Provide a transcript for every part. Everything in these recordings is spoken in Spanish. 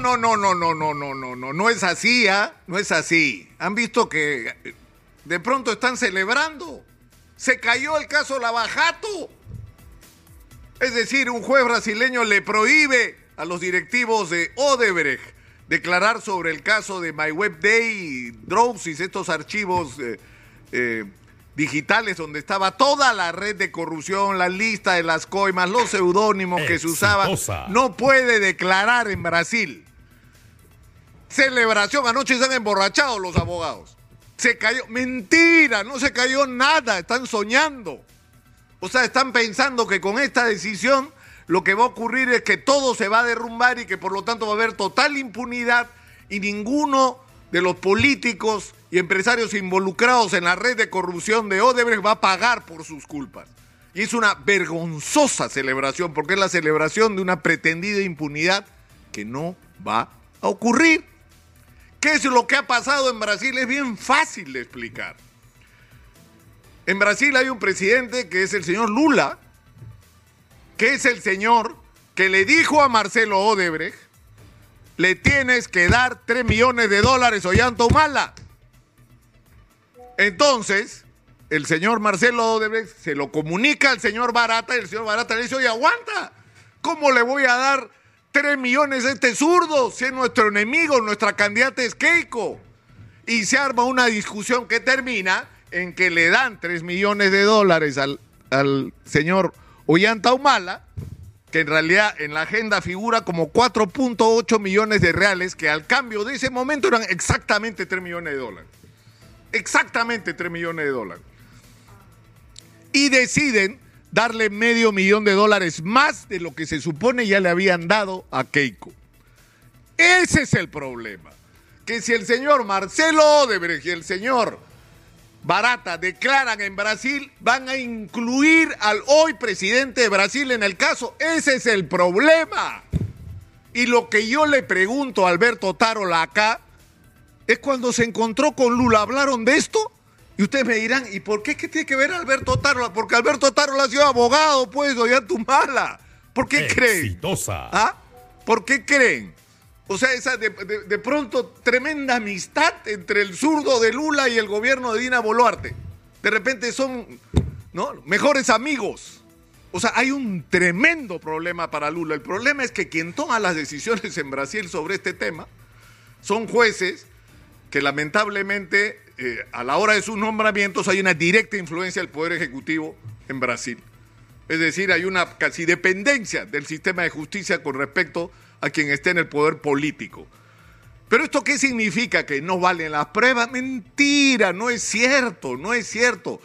no, no, no, no, no, no, no, no, no es así, ¿ah? No es así. Han visto que de pronto están celebrando. Se cayó el caso Lavajato. Es decir, un juez brasileño le prohíbe a los directivos de Odebrecht declarar sobre el caso de MyWebDay, Drowsys, estos archivos eh, eh, digitales donde estaba toda la red de corrupción, la lista de las coimas, los seudónimos que se usaban. No puede declarar en Brasil. Celebración, anoche se han emborrachado los abogados. Se cayó, mentira, no se cayó nada, están soñando. O sea, están pensando que con esta decisión lo que va a ocurrir es que todo se va a derrumbar y que por lo tanto va a haber total impunidad y ninguno de los políticos y empresarios involucrados en la red de corrupción de Odebrecht va a pagar por sus culpas. Y es una vergonzosa celebración porque es la celebración de una pretendida impunidad que no va a ocurrir. ¿Qué es lo que ha pasado en Brasil? Es bien fácil de explicar. En Brasil hay un presidente que es el señor Lula, que es el señor que le dijo a Marcelo Odebrecht, le tienes que dar 3 millones de dólares o llanto mala. Entonces, el señor Marcelo Odebrecht se lo comunica al señor Barata y el señor Barata le dice, oye, aguanta, ¿cómo le voy a dar tres millones a este zurdo si es nuestro enemigo, nuestra candidata es Keiko? Y se arma una discusión que termina en que le dan tres millones de dólares al, al señor Ollanta Humala, que en realidad en la agenda figura como 4.8 millones de reales, que al cambio de ese momento eran exactamente 3 millones de dólares exactamente 3 millones de dólares. Y deciden darle medio millón de dólares más de lo que se supone ya le habían dado a Keiko. Ese es el problema. Que si el señor Marcelo Odebrecht y el señor Barata declaran en Brasil, van a incluir al hoy presidente de Brasil en el caso. Ese es el problema. Y lo que yo le pregunto a Alberto Tarola acá es cuando se encontró con Lula. ¿Hablaron de esto? Y ustedes me dirán, ¿y por qué? ¿Qué tiene que ver Alberto Tarola? Porque Alberto Tarola ha sido abogado, pues, tu mala. ¿Por qué creen? ¿Ah? ¿Por qué creen? O sea, esa de, pronto tremenda amistad entre el zurdo de Lula y el gobierno de Dina Boluarte. De repente son ¿no? mejores amigos. O sea, hay un tremendo problema para Lula. El problema es que quien toma las decisiones en Brasil sobre este tema son jueces que lamentablemente eh, a la hora de sus nombramientos hay una directa influencia del Poder Ejecutivo en Brasil. Es decir, hay una casi dependencia del sistema de justicia con respecto a quien esté en el poder político. Pero esto qué significa? Que no valen las pruebas. Mentira, no es cierto, no es cierto.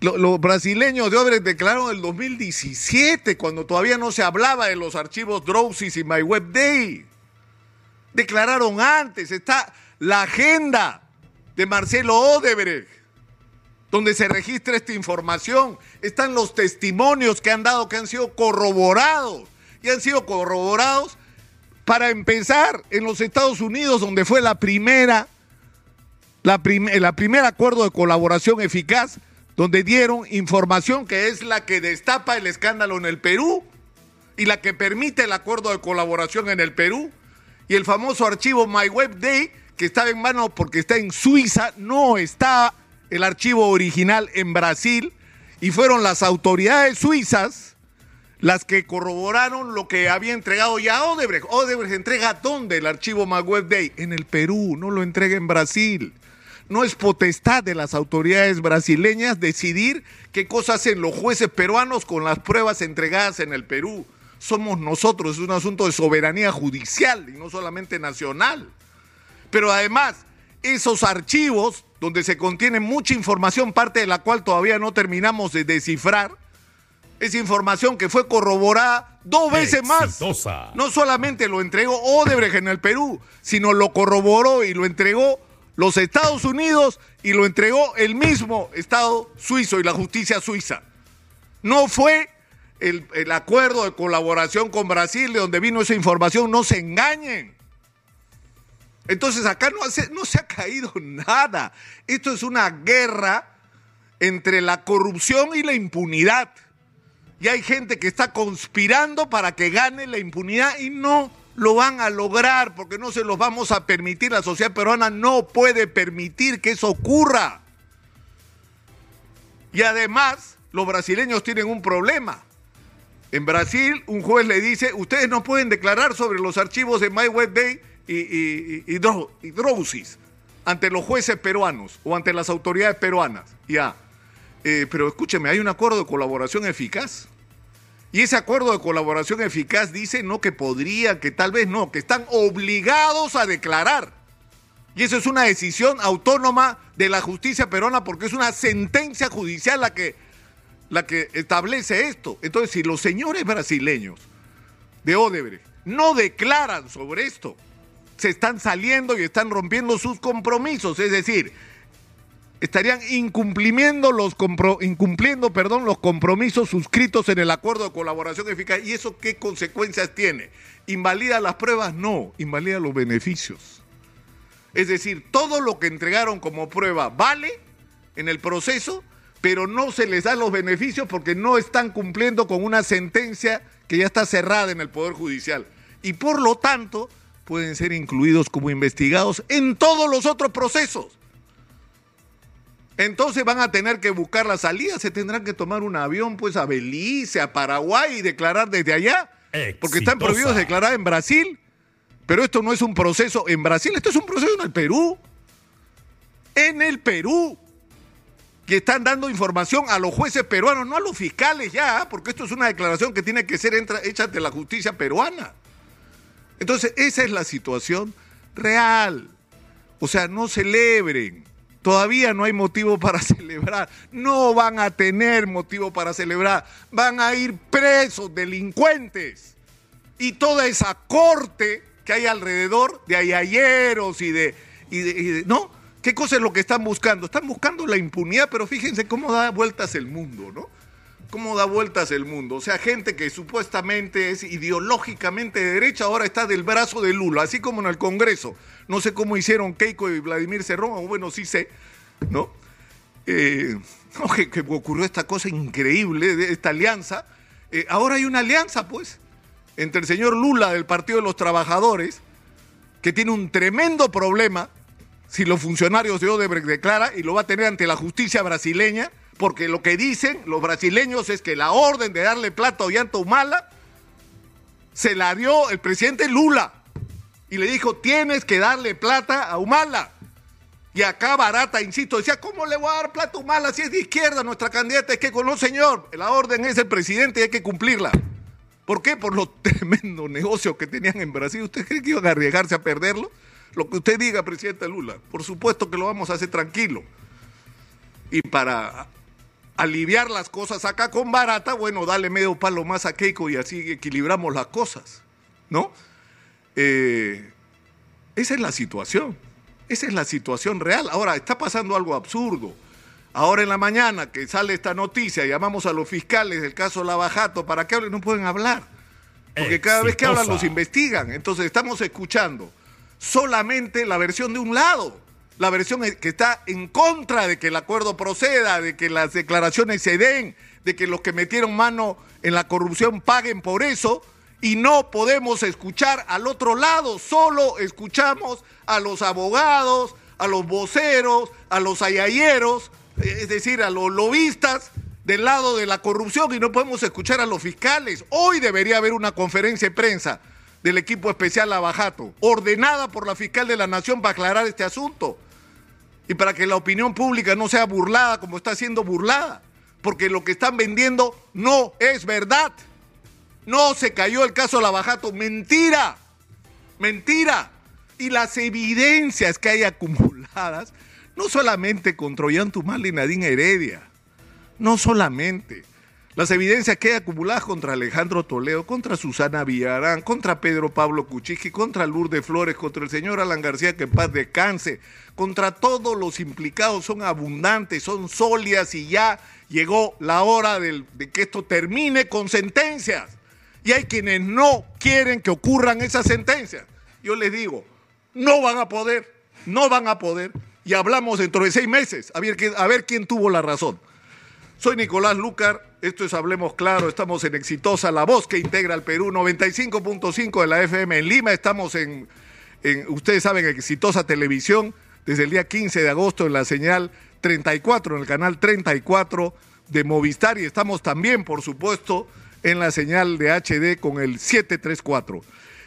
Los, brasileños de Odebrecht declararon en el 2017, cuando todavía no se hablaba de los archivos Drowsys y MyWebDay. Declararon antes, está la agenda de Marcelo Odebrecht, donde se registra esta información. Están los testimonios que han dado, que han sido corroborados. Y han sido corroborados para empezar en los Estados Unidos, donde fue la primera, la, la primer acuerdo de colaboración eficaz, donde dieron información que es la que destapa el escándalo en el Perú y la que permite el acuerdo de colaboración en el Perú. Y el famoso archivo MyWebDay, que estaba en mano porque está en Suiza, no está el archivo original en Brasil y fueron las autoridades suizas las que corroboraron lo que había entregado ya Odebrecht. Odebrecht entrega dónde el archivo MagWeb Day? En el Perú, no lo entrega en Brasil. No es potestad de las autoridades brasileñas decidir qué cosas hacen los jueces peruanos con las pruebas entregadas en el Perú. Somos nosotros, es un asunto de soberanía judicial y no solamente nacional. Pero además, esos archivos donde se contiene mucha información, parte de la cual todavía no terminamos de descifrar, es información que fue corroborada dos veces más. No solamente lo entregó Odebrecht en el Perú, sino lo corroboró y lo entregó los Estados Unidos y lo entregó el mismo Estado suizo y la justicia suiza. No fue el, el acuerdo de colaboración con Brasil de donde vino esa información, no se engañen. Entonces acá no, se ha caído nada. Esto es una guerra entre la corrupción y la impunidad. Y hay gente que está conspirando para que gane la impunidad y no lo van a lograr porque no se los vamos a permitir. La sociedad peruana no puede permitir que eso ocurra. Y además, los brasileños tienen un problema. En Brasil, un juez le dice, ustedes no pueden declarar sobre los archivos de MyWebDay y, y, y, y Drowsys ante los jueces peruanos o ante las autoridades peruanas. Ya. Eh, pero escúcheme, hay un acuerdo de colaboración eficaz. Y ese acuerdo de colaboración eficaz dice no que podría, que tal vez no, que están obligados a declarar. Y eso es una decisión autónoma de la justicia peruana porque es una sentencia judicial la que, la que establece esto. Entonces, si los señores brasileños de Odebrecht no declaran sobre esto, se están saliendo y están rompiendo sus compromisos. Es decir, estarían incumpliendo los, incumpliendo, perdón, los compromisos suscritos en el acuerdo de colaboración eficaz. ¿Y eso qué consecuencias tiene? ¿Invalida las pruebas? No, invalida los beneficios. Es decir, todo lo que entregaron como prueba vale en el proceso, pero no se les da los beneficios porque no están cumpliendo con una sentencia que ya está cerrada en el Poder Judicial. Y por lo tanto, pueden ser incluidos como investigados en todos los otros procesos. Entonces van a tener que buscar la salida, se tendrán que tomar un avión pues a Belice, a Paraguay y declarar desde allá. Porque están prohibidos declarar en Brasil. Pero esto no es un proceso en Brasil, esto es un proceso en el Perú. En el Perú. Que están dando información a los jueces peruanos, no a los fiscales ya, porque esto es una declaración que tiene que ser hecha ante la justicia peruana. Entonces, esa es la situación real. O sea, no celebren Todavía no hay motivo para celebrar. No van a tener motivo para celebrar. Van a ir presos, delincuentes. Y toda esa corte que hay alrededor de ayayeros y de, y de, ¿No? ¿Qué cosa es lo que están buscando? Están buscando la impunidad, pero fíjense cómo da vueltas el mundo, ¿no? Cómo da vueltas el mundo. O sea, gente que supuestamente es ideológicamente de derecha ahora está del brazo de Lula, así como en el Congreso. No sé cómo hicieron Keiko y Vladimir Cerrón, o bueno, sí sé, ¿no? Eh, que, ocurrió esta cosa increíble de esta alianza. Eh, ahora hay una alianza, pues, entre el señor Lula del Partido de los Trabajadores, que tiene un tremendo problema si los funcionarios de Odebrecht declara y lo va a tener ante la justicia brasileña, porque lo que dicen los brasileños es que la orden de darle plata a Ollanta Humala se la dio el presidente Lula y le dijo, tienes que darle plata a Humala. Y acá Barata, insisto, decía, ¿cómo le voy a dar plata a Humala si es de izquierda nuestra candidata? Es que con no, señor, la orden es el presidente y hay que cumplirla. ¿Por qué? Por los tremendos negocios que tenían en Brasil. ¿Usted cree que iban a arriesgarse a perderlo? Lo que usted diga, presidente Lula, por supuesto que lo vamos a hacer tranquilo. Y para aliviar las cosas acá con Barata, bueno, dale medio palo más a Keiko y así equilibramos las cosas, ¿no? Eh, esa es la situación. Esa es la situación real. Ahora, está pasando algo absurdo. Ahora en la mañana que sale esta noticia, llamamos a los fiscales del caso Lavajato para que hablen, no pueden hablar. Porque cada vez que hablan los investigan. Entonces estamos escuchando solamente la versión de un lado. La versión que está en contra de que el acuerdo proceda, de que las declaraciones se den, de que los que metieron mano en la corrupción paguen por eso y no podemos escuchar al otro lado, solo escuchamos a los abogados, a los voceros, a los ayayeros, es decir, a los lobistas del lado de la corrupción y no podemos escuchar a los fiscales. Hoy debería haber una conferencia de prensa del equipo especial Lavajato, ordenada por la fiscal de la Nación para aclarar este asunto y para que la opinión pública no sea burlada como está siendo burlada, porque lo que están vendiendo no es verdad. No se cayó el caso Lavajato. Mentira. Mentira. Y las evidencias que hay acumuladas, no solamente contra Ollantumal y Nadine Heredia, no solamente. Las evidencias que hay acumuladas contra Alejandro Toledo, contra Susana Villarán, contra Pedro Pablo Cuchiqui, contra Lourdes Flores, contra el señor Alan García, que en paz descanse, contra todos los implicados son abundantes, son sólidas y ya llegó la hora de que esto termine con sentencias y hay quienes no quieren que ocurran esas sentencias. Yo les digo, no van a poder, no van a poder, y hablamos dentro de seis meses, a ver quién tuvo la razón. Soy Nicolás Lucar, esto es Hablemos Claro, estamos en Exitosa, la voz que integra al Perú, 95.5 de la FM en Lima, estamos en, en, ustedes saben, Exitosa Televisión, desde el día 15 de agosto en la señal 34, en el canal 34 de Movistar y estamos también, por supuesto, en la señal de HD con el 734.